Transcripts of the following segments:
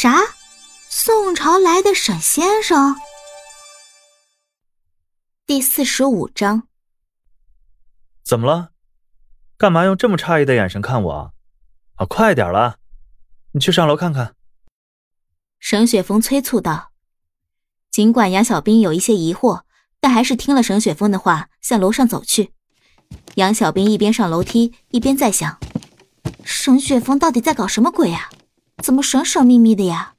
啥？宋朝来的沈先生？第四十五章。怎么了？干嘛用这么诧异的眼神看我？啊，快点了，你去上楼看看。沈雪峰催促道。尽管杨小兵有一些疑惑，但还是听了沈雪峰的话，向楼上走去。杨小兵一边上楼梯，一边在想：沈雪峰到底在搞什么鬼啊？怎么神神秘秘的呀？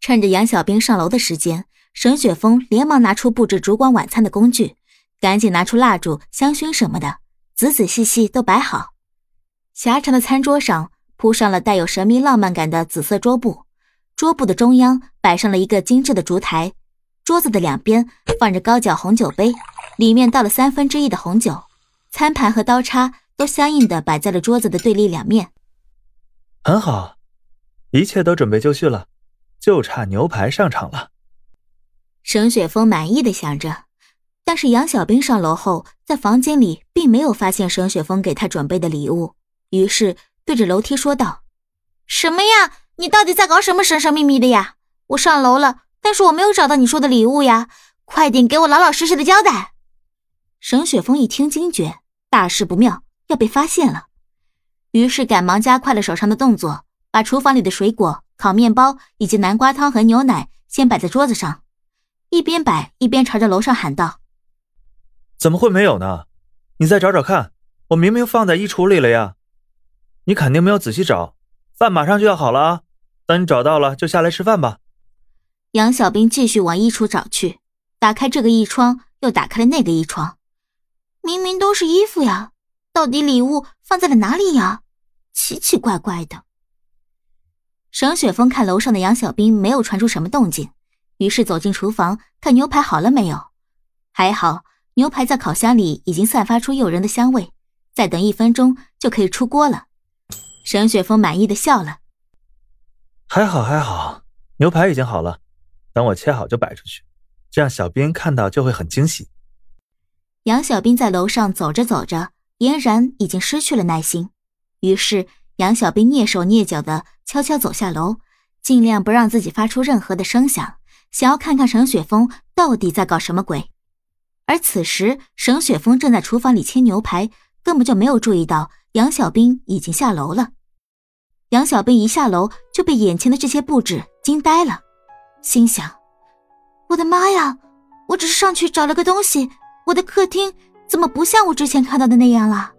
趁着杨小兵上楼的时间，沈雪峰连忙拿出布置烛光晚餐的工具，赶紧拿出蜡烛、香薰什么的，仔仔细细都摆好。狭长的餐桌上铺上了带有神秘浪漫感的紫色桌布。桌布的中央摆上了一个精致的烛台，桌子的两边放着高脚红酒杯，里面倒了三分之一的红酒，餐盘和刀叉都相应的摆在了桌子的对立两面。很好，一切都准备就绪了，就差牛排上场了。沈雪峰满意的想着，但是杨小兵上楼后，在房间里并没有发现沈雪峰给他准备的礼物，于是对着楼梯说道：“什么呀？”你到底在搞什么神神秘秘的呀？我上楼了，但是我没有找到你说的礼物呀！快点给我老老实实的交代！沈雪峰一听惊觉，大事不妙，要被发现了，于是赶忙加快了手上的动作，把厨房里的水果、烤面包以及南瓜汤和牛奶先摆在桌子上，一边摆一边朝着楼上喊道：“怎么会没有呢？你再找找看，我明明放在衣橱里了呀！你肯定没有仔细找，饭马上就要好了啊！”等你找到了，就下来吃饭吧。杨小兵继续往衣橱找去，打开这个衣窗，又打开了那个衣窗，明明都是衣服呀，到底礼物放在了哪里呀？奇奇怪怪的。沈雪峰看楼上的杨小兵没有传出什么动静，于是走进厨房看牛排好了没有。还好，牛排在烤箱里已经散发出诱人的香味，再等一分钟就可以出锅了。沈雪峰满意的笑了。还好还好，牛排已经好了，等我切好就摆出去，这样小兵看到就会很惊喜。杨小兵在楼上走着走着，俨然已经失去了耐心，于是杨小兵蹑手蹑脚的悄悄走下楼，尽量不让自己发出任何的声响，想要看看沈雪峰到底在搞什么鬼。而此时，沈雪峰正在厨房里切牛排，根本就没有注意到杨小兵已经下楼了。杨小兵一下楼就被眼前的这些布置惊呆了，心想：“我的妈呀！我只是上去找了个东西，我的客厅怎么不像我之前看到的那样了？”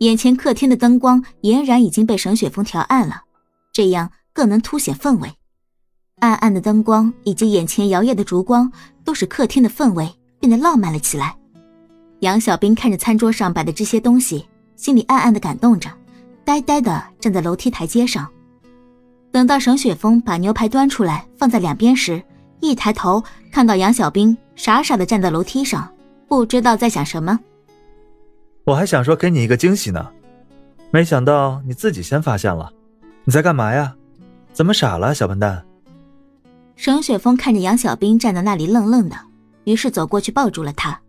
眼前客厅的灯光俨然已经被沈雪峰调暗了，这样更能凸显氛围。暗暗的灯光以及眼前摇曳的烛光，都使客厅的氛围变得浪漫了起来。杨小兵看着餐桌上摆的这些东西，心里暗暗的感动着。呆呆的站在楼梯台阶上，等到沈雪峰把牛排端出来放在两边时，一抬头看到杨小兵傻傻的站在楼梯上，不知道在想什么。我还想说给你一个惊喜呢，没想到你自己先发现了。你在干嘛呀？怎么傻了，小笨蛋？沈雪峰看着杨小兵站在那里愣愣的，于是走过去抱住了他，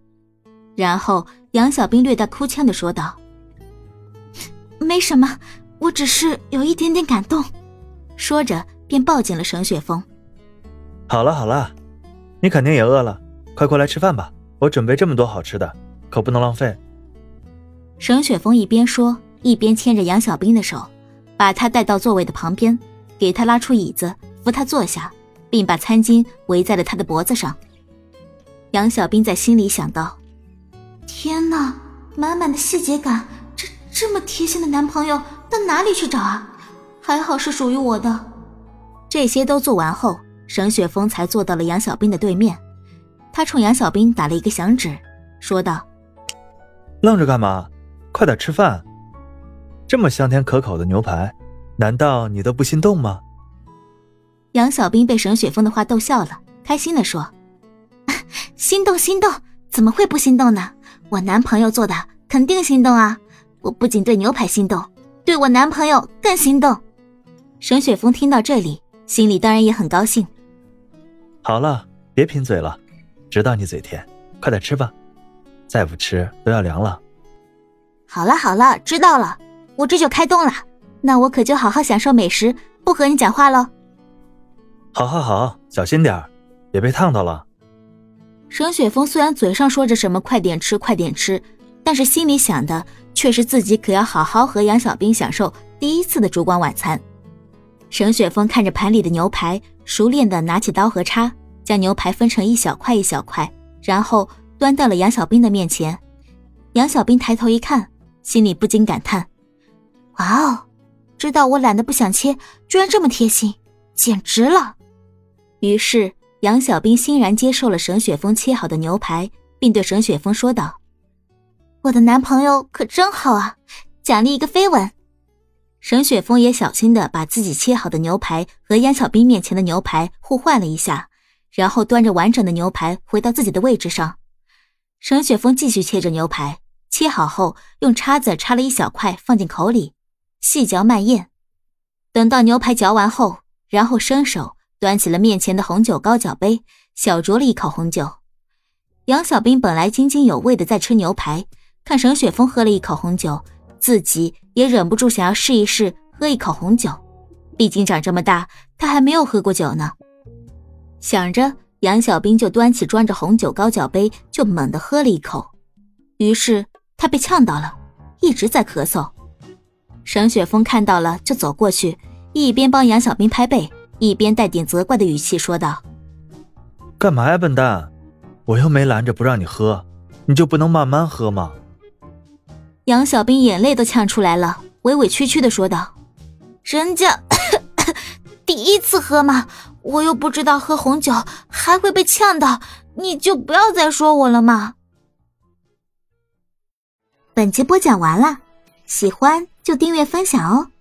然后杨小兵略带哭腔的说道。没什么，我只是有一点点感动。说着，便抱紧了沈雪峰。好了好了，你肯定也饿了，快过来吃饭吧。我准备这么多好吃的，可不能浪费。沈雪峰一边说，一边牵着杨小兵的手，把他带到座位的旁边，给他拉出椅子，扶他坐下，并把餐巾围在了他的脖子上。杨小兵在心里想到：天哪，满满的细节感。这这么贴心的男朋友到哪里去找啊？还好是属于我的。这些都做完后，沈雪峰才坐到了杨小兵的对面。他冲杨小兵打了一个响指，说道：“愣着干嘛？快点吃饭！这么香甜可口的牛排，难道你都不心动吗？”杨小兵被沈雪峰的话逗笑了，开心的说：“心动心动，怎么会不心动呢？我男朋友做的，肯定心动啊！”我不仅对牛排心动，对我男朋友更心动。沈雪峰听到这里，心里当然也很高兴。好了，别贫嘴了，知道你嘴甜，快点吃吧，再不吃都要凉了。好了好了，知道了，我这就开动了。那我可就好好享受美食，不和你讲话喽。好，好，好，小心点别被烫到了。沈雪峰虽然嘴上说着什么“快点吃，快点吃”，但是心里想的却是自己可要好好和杨小兵享受第一次的烛光晚餐。沈雪峰看着盘里的牛排，熟练的拿起刀和叉，将牛排分成一小块一小块，然后端到了杨小兵的面前。杨小兵抬头一看，心里不禁感叹：“哇哦，知道我懒得不想切，居然这么贴心，简直了！”于是。杨小兵欣然接受了沈雪峰切好的牛排，并对沈雪峰说道：“我的男朋友可真好啊，奖励一个飞吻。”沈雪峰也小心的把自己切好的牛排和杨小兵面前的牛排互换了一下，然后端着完整的牛排回到自己的位置上。沈雪峰继续切着牛排，切好后用叉子插了一小块放进口里，细嚼慢咽。等到牛排嚼完后，然后伸手。端起了面前的红酒高脚杯，小酌了一口红酒。杨小兵本来津津有味的在吃牛排，看沈雪峰喝了一口红酒，自己也忍不住想要试一试喝一口红酒。毕竟长这么大，他还没有喝过酒呢。想着，杨小兵就端起装着红酒高脚杯，就猛地喝了一口。于是他被呛到了，一直在咳嗽。沈雪峰看到了，就走过去，一边帮杨小兵拍背。一边带点责怪的语气说道：“干嘛呀，笨蛋！我又没拦着不让你喝，你就不能慢慢喝吗？”杨小兵眼泪都呛出来了，委委屈屈的说道：“人家 第一次喝嘛，我又不知道喝红酒还会被呛到，你就不要再说我了嘛。”本集播讲完了，喜欢就订阅分享哦。